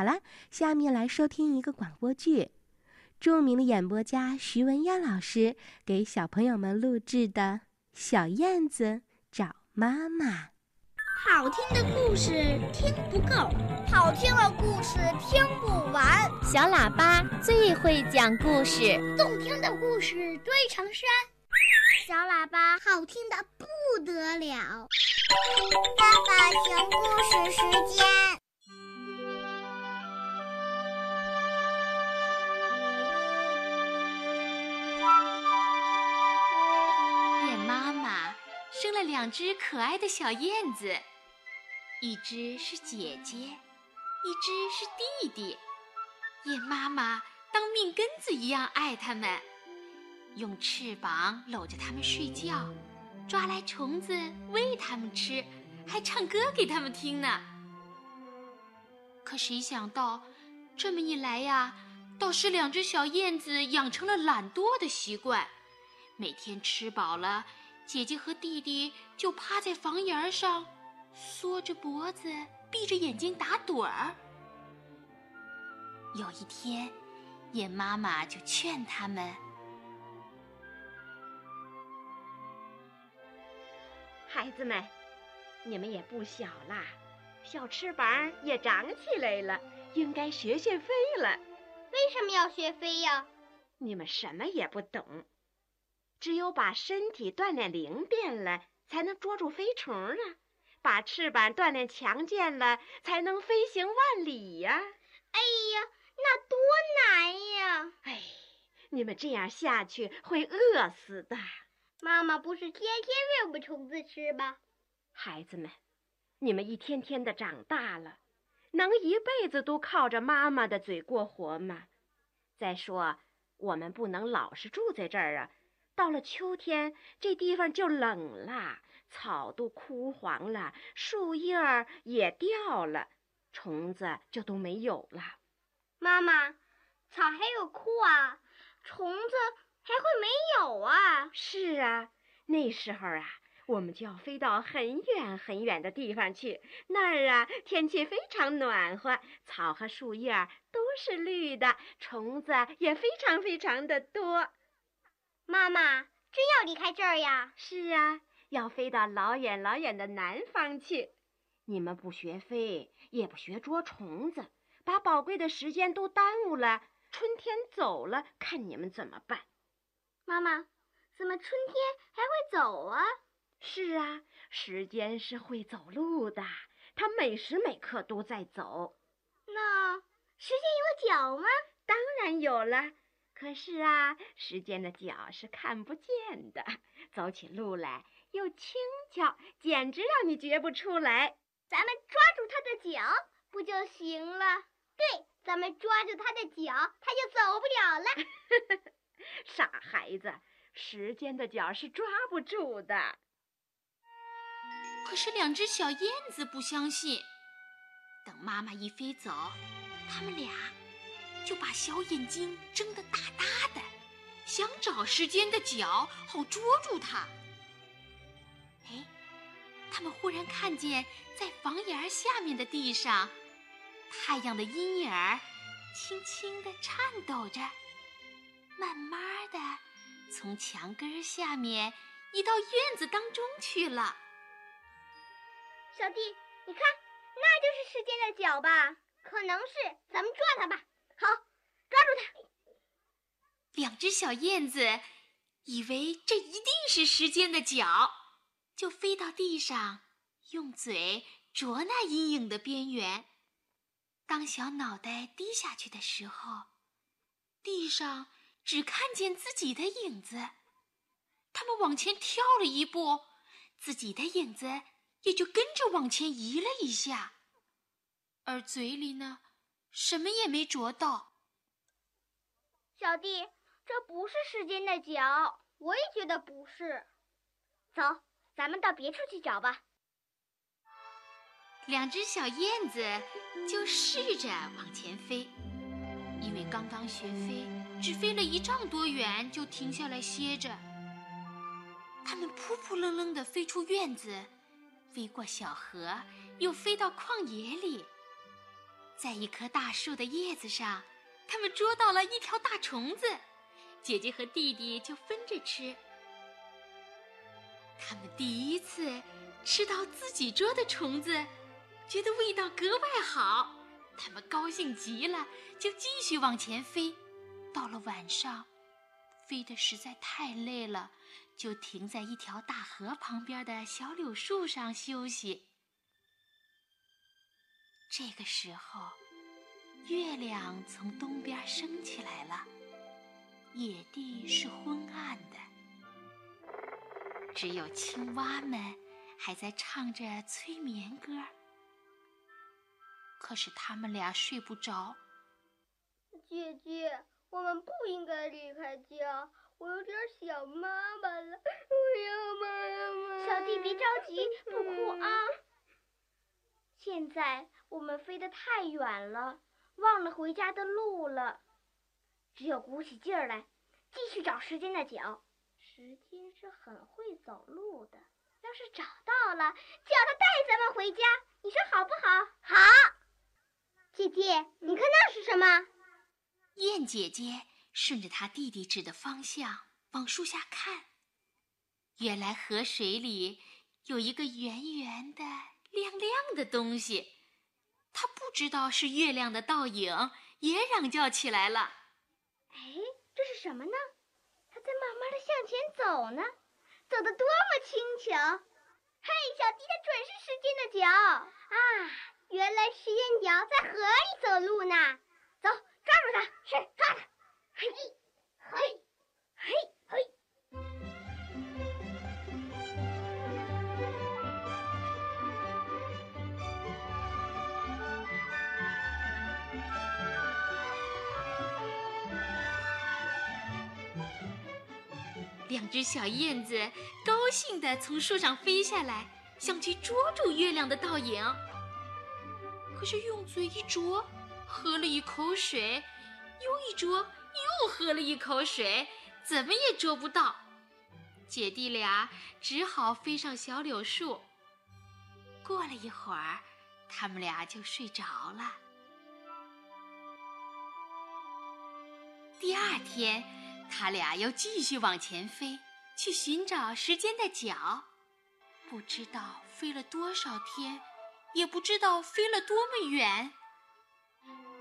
好了，下面来收听一个广播剧，著名的演播家徐文燕老师给小朋友们录制的《小燕子找妈妈》。好听的故事听不够，好听的故事听不完。小喇叭最会讲故事，动听的故事堆成山。小喇叭好听的不得了。爸爸讲故事时间。两只可爱的小燕子。一只是姐姐，一只是弟弟。燕妈妈当命根子一样爱它们，用翅膀搂着它们睡觉，抓来虫子喂它们吃，还唱歌给它们听呢。可谁想到，这么一来呀，倒使两只小燕子养成了懒惰的习惯。每天吃饱了，姐姐和弟弟就趴在房檐上。缩着脖子，闭着眼睛打盹儿。有一天，燕妈妈就劝他们：“孩子们，你们也不小啦，小翅膀也长起来了，应该学学飞了。为什么要学飞呀？你们什么也不懂，只有把身体锻炼灵便了，才能捉住飞虫啊。”把翅膀锻炼强健了，才能飞行万里呀！哎呀，那多难呀！哎，你们这样下去会饿死的。妈妈不是天天喂我们虫子吃吗？孩子们，你们一天天的长大了，能一辈子都靠着妈妈的嘴过活吗？再说，我们不能老是住在这儿啊！到了秋天，这地方就冷了。草都枯黄了，树叶儿也掉了，虫子就都没有了。妈妈，草还有枯啊，虫子还会没有啊？是啊，那时候啊，我们就要飞到很远很远的地方去。那儿啊，天气非常暖和，草和树叶都是绿的，虫子也非常非常的多。妈妈，真要离开这儿呀？是啊。要飞到老远老远的南方去，你们不学飞，也不学捉虫子，把宝贵的时间都耽误了。春天走了，看你们怎么办？妈妈，怎么春天还会走啊？是啊，时间是会走路的，它每时每刻都在走。那时间有脚吗？当然有了。可是啊，时间的脚是看不见的，走起路来。又轻巧，简直让你觉不出来。咱们抓住它的脚不就行了？对，咱们抓住它的脚，它就走不了了。傻孩子，时间的脚是抓不住的。可是两只小燕子不相信。等妈妈一飞走，它们俩就把小眼睛睁得大大的，想找时间的脚，好捉住它。哎，他们忽然看见，在房檐下面的地上，太阳的阴影儿轻轻地颤抖着，慢慢的从墙根下面移到院子当中去了。小弟，你看，那就是时间的脚吧？可能是，咱们抓它吧。好，抓住它。两只小燕子以为这一定是时间的脚。就飞到地上，用嘴啄那阴影的边缘。当小脑袋低下去的时候，地上只看见自己的影子。他们往前跳了一步，自己的影子也就跟着往前移了一下，而嘴里呢，什么也没啄到。小弟，这不是时间的脚，我也觉得不是。走。咱们到别处去找吧。两只小燕子就试着往前飞，因为刚刚学飞，只飞了一丈多远就停下来歇着。它们扑扑棱棱地飞出院子，飞过小河，又飞到旷野里。在一棵大树的叶子上，他们捉到了一条大虫子，姐姐和弟弟就分着吃。他们第一次吃到自己捉的虫子，觉得味道格外好，他们高兴极了，就继续往前飞。到了晚上，飞得实在太累了，就停在一条大河旁边的小柳树上休息。这个时候，月亮从东边升起来了，野地是昏暗的，只有青蛙们还在唱着催眠歌。可是他们俩睡不着。姐姐，我们不应该离开家，我有点想妈妈了，我要妈妈。小弟别着急，不哭啊。现在我们飞得太远了，忘了回家的路了，只有鼓起劲儿来，继续找时间的脚。时间是很会走路的，要是找到了，叫他带咱们回家，你说好不好？好。姐姐，你看那是什么？燕姐姐顺着她弟弟指的方向往树下看，原来河水里有一个圆圆的。亮亮的东西，他不知道是月亮的倒影，也嚷叫起来了。哎，这是什么呢？它在慢慢的向前走呢，走得多么轻巧！嘿，小弟，它准是时间的脚啊！原来时间脚在河里走路呢。走，抓住它！是，抓它！嘿，嘿，嘿，两只小燕子高兴地从树上飞下来，想去捉住月亮的倒影。可是用嘴一啄，喝了一口水，又一啄，又喝了一口水，怎么也捉不到。姐弟俩只好飞上小柳树。过了一会儿，他们俩就睡着了。第二天。他俩又继续往前飞，去寻找时间的脚。不知道飞了多少天，也不知道飞了多么远。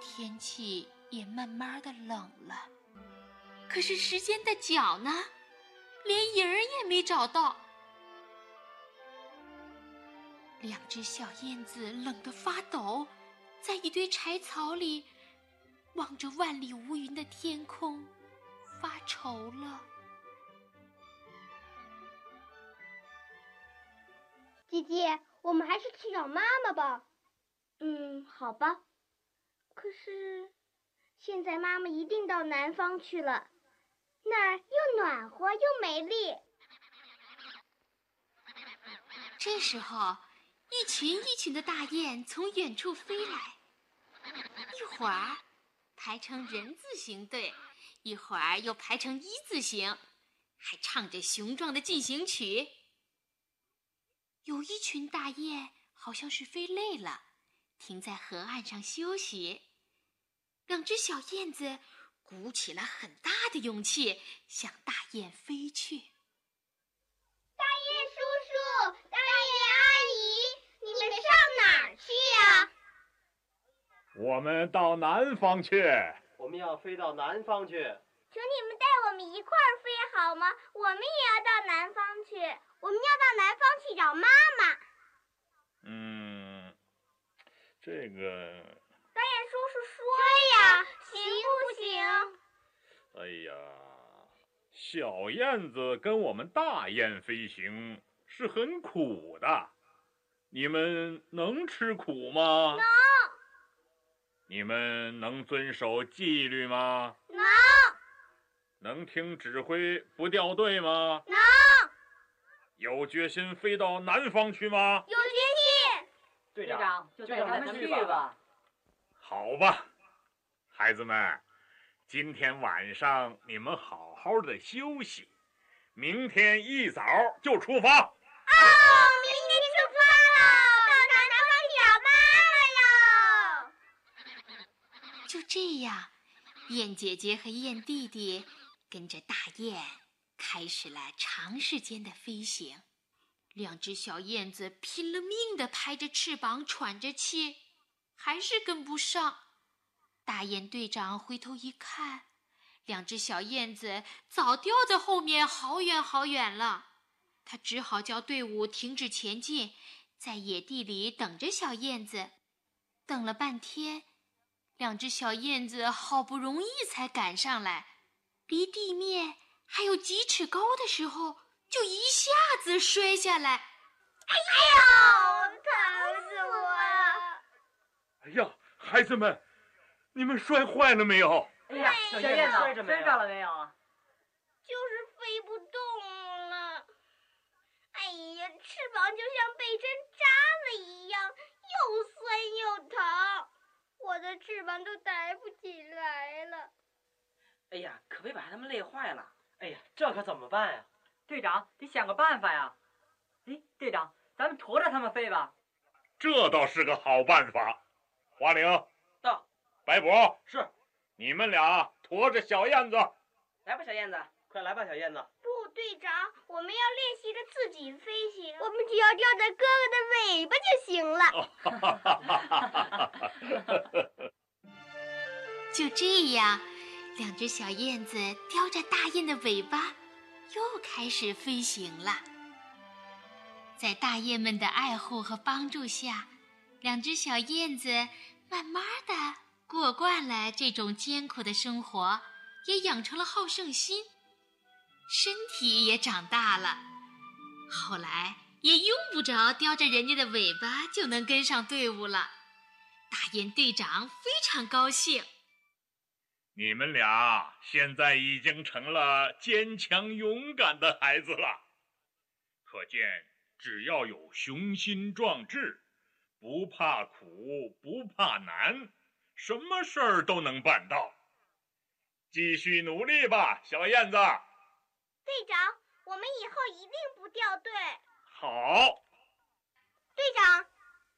天气也慢慢的冷了，可是时间的脚呢？连影儿也没找到。两只小燕子冷得发抖，在一堆柴草里，望着万里无云的天空。发愁了，姐姐，我们还是去找妈妈吧。嗯，好吧。可是，现在妈妈一定到南方去了，那儿又暖和又美丽。这时候，一群一群的大雁从远处飞来，一会儿排成人字形队。一会儿又排成一字形，还唱着雄壮的进行曲。有一群大雁好像是飞累了，停在河岸上休息。两只小燕子鼓起了很大的勇气，向大雁飞去。大雁叔叔，大雁阿姨，你们上哪儿去呀？我们到南方去。我们要飞到南方去，请你们带我们一块儿飞好吗？我们也要到南方去，我们要到南方去找妈妈。嗯，这个。大雁叔叔说呀，行不行？哎呀，小燕子跟我们大雁飞行是很苦的，你们能吃苦吗？能。你们能遵守纪律吗？能。能听指挥不掉队吗？能。有决心飞到南方去吗？有决心。队长，就带他们去吧。好吧，孩子们，今天晚上你们好好的休息，明天一早就出发。哦。这样，燕姐姐和燕弟弟跟着大雁开始了长时间的飞行。两只小燕子拼了命地拍着翅膀，喘着气，还是跟不上。大雁队长回头一看，两只小燕子早掉在后面好远好远了。他只好叫队伍停止前进，在野地里等着小燕子。等了半天，两只小燕子好不容易才赶上来，离地面还有几尺高的时候。就一下子摔下来，哎呀，疼死我了！哎呀，孩子们，你们摔坏了没有？哎呀，小燕子摔着了没有啊？就是飞不动了。哎呀，翅膀就像被针扎了一样，又酸又疼，我的翅膀都抬不起来了。哎呀，可别把他们累坏了。哎呀，这可怎么办呀？队长，得想个办法呀！哎，队长，咱们驮着他们飞吧。这倒是个好办法。华玲到，白博是，你们俩驮着小燕子。来吧，小燕子，快来吧，小燕子。不，队长，我们要练习着自己飞行，我们只要吊在哥哥的尾巴就行了。就这样，两只小燕子叼着大雁的尾巴。又开始飞行了。在大雁们的爱护和帮助下，两只小燕子慢慢的过惯了这种艰苦的生活，也养成了好胜心，身体也长大了。后来也用不着叼着人家的尾巴就能跟上队伍了。大雁队长非常高兴。你们俩现在已经成了坚强勇敢的孩子了，可见只要有雄心壮志，不怕苦不怕难，什么事儿都能办到。继续努力吧，小燕子。队长，我们以后一定不掉队。好。队长，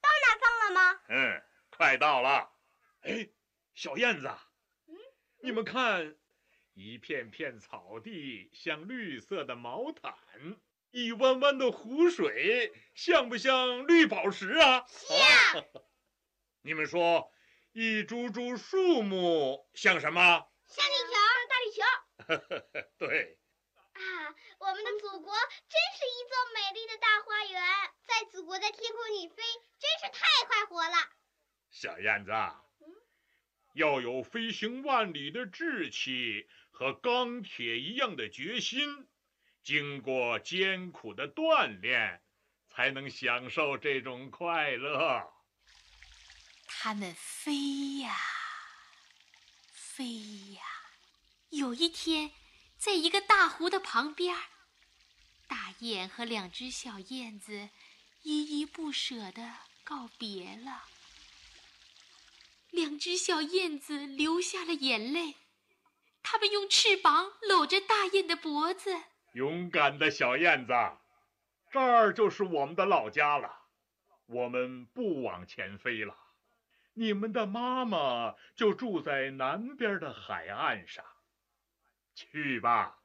到南方了吗？嗯，快到了。哎，小燕子。你们看，一片片草地像绿色的毛毯，一弯弯的湖水像不像绿宝石啊？像。你们说，一株株树木像什么？像地球，大地球。对。啊，我们的祖国真是一座美丽的大花园，在祖国的天空里飞，真是太快活了。小燕子。要有飞行万里的志气和钢铁一样的决心，经过艰苦的锻炼，才能享受这种快乐。他们飞呀，飞呀。有一天，在一个大湖的旁边，大雁和两只小燕子依依不舍地告别了。两只小燕子流下了眼泪，它们用翅膀搂着大雁的脖子。勇敢的小燕子，这儿就是我们的老家了。我们不往前飞了，你们的妈妈就住在南边的海岸上。去吧，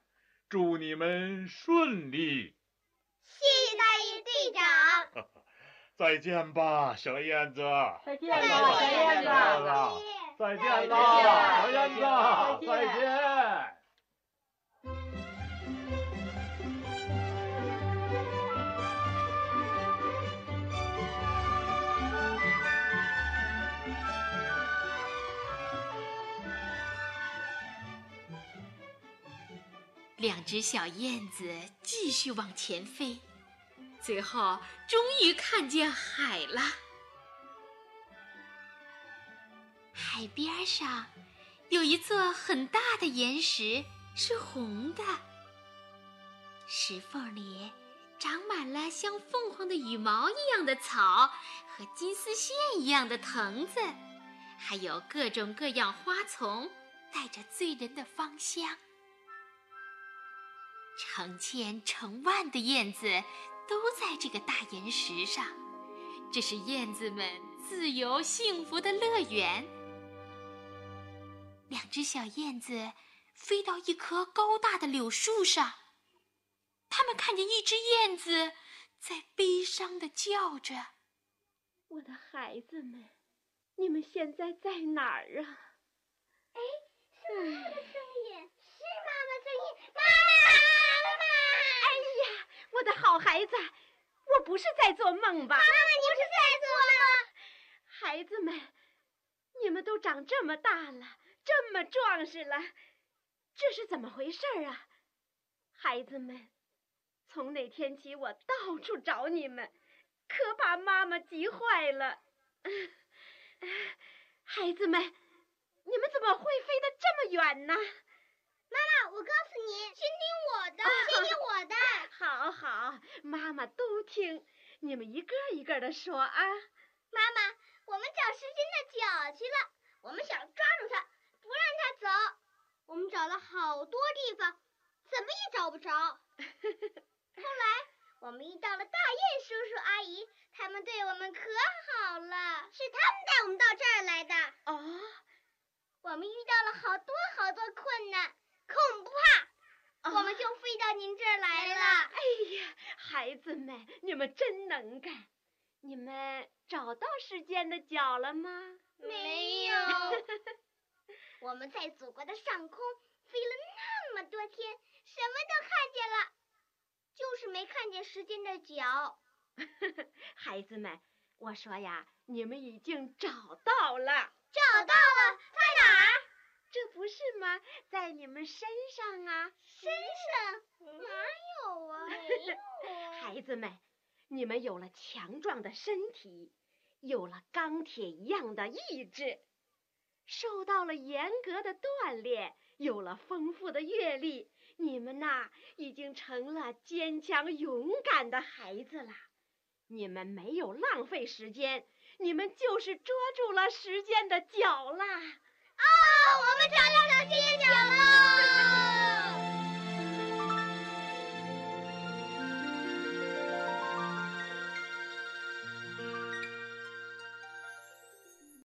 祝你们顺利。谢谢大雁队长。再见吧，小燕子。再见吧，小燕子。再见吧，小燕子。再见。两只小燕子继续往前飞。最后，终于看见海了。海边上有一座很大的岩石，是红的。石缝里长满了像凤凰的羽毛一样的草和金丝线一样的藤子，还有各种各样花丛，带着醉人的芳香。成千成万的燕子。都在这个大岩石上，这是燕子们自由幸福的乐园。两只小燕子飞到一棵高大的柳树上，它们看见一只燕子在悲伤的叫着：“我的孩子们，你们现在在哪儿啊？”哎，是妈妈的声音，是妈妈声音，妈妈，妈妈！哎呀，我的好孩子，我不是在做梦吧？妈妈，你不是在做梦？孩子们，你们都长这么大了，这么壮实了，这是怎么回事啊？孩子们，从那天起，我到处找你们，可把妈妈急坏了。孩子们，你们怎么会飞得这么远呢？妈妈，我告诉你，先听我的，先听我的。好好，妈妈都听，你们一个一个的说啊。妈妈，我们找时间的脚去了，我们想抓住它，不让它走。我们找了好多地方，怎么也找不着。后来我们遇到了大雁叔叔阿姨，他们对我们可好了，是他们带我们到这儿来的。哦，我们遇到了好多好多困难，可我们不怕，我们就飞到您这儿来了。哎呀，孩子们，你们真能干！你们找到时间的脚了吗？没有。我们在祖国的上空飞了那么多天，什么都看见了，就是没看见时间的脚。孩子们，我说呀，你们已经找到了。找到了，在哪儿？这不是吗？在你们身上啊。身上？哪有啊？没 有啊。孩子们，你们有了强壮的身体，有了钢铁一样的意志。受到了严格的锻炼，有了丰富的阅历，你们呐已经成了坚强勇敢的孩子了。你们没有浪费时间，你们就是捉住了时间的脚啦！啊，我们找到小鸡脚了。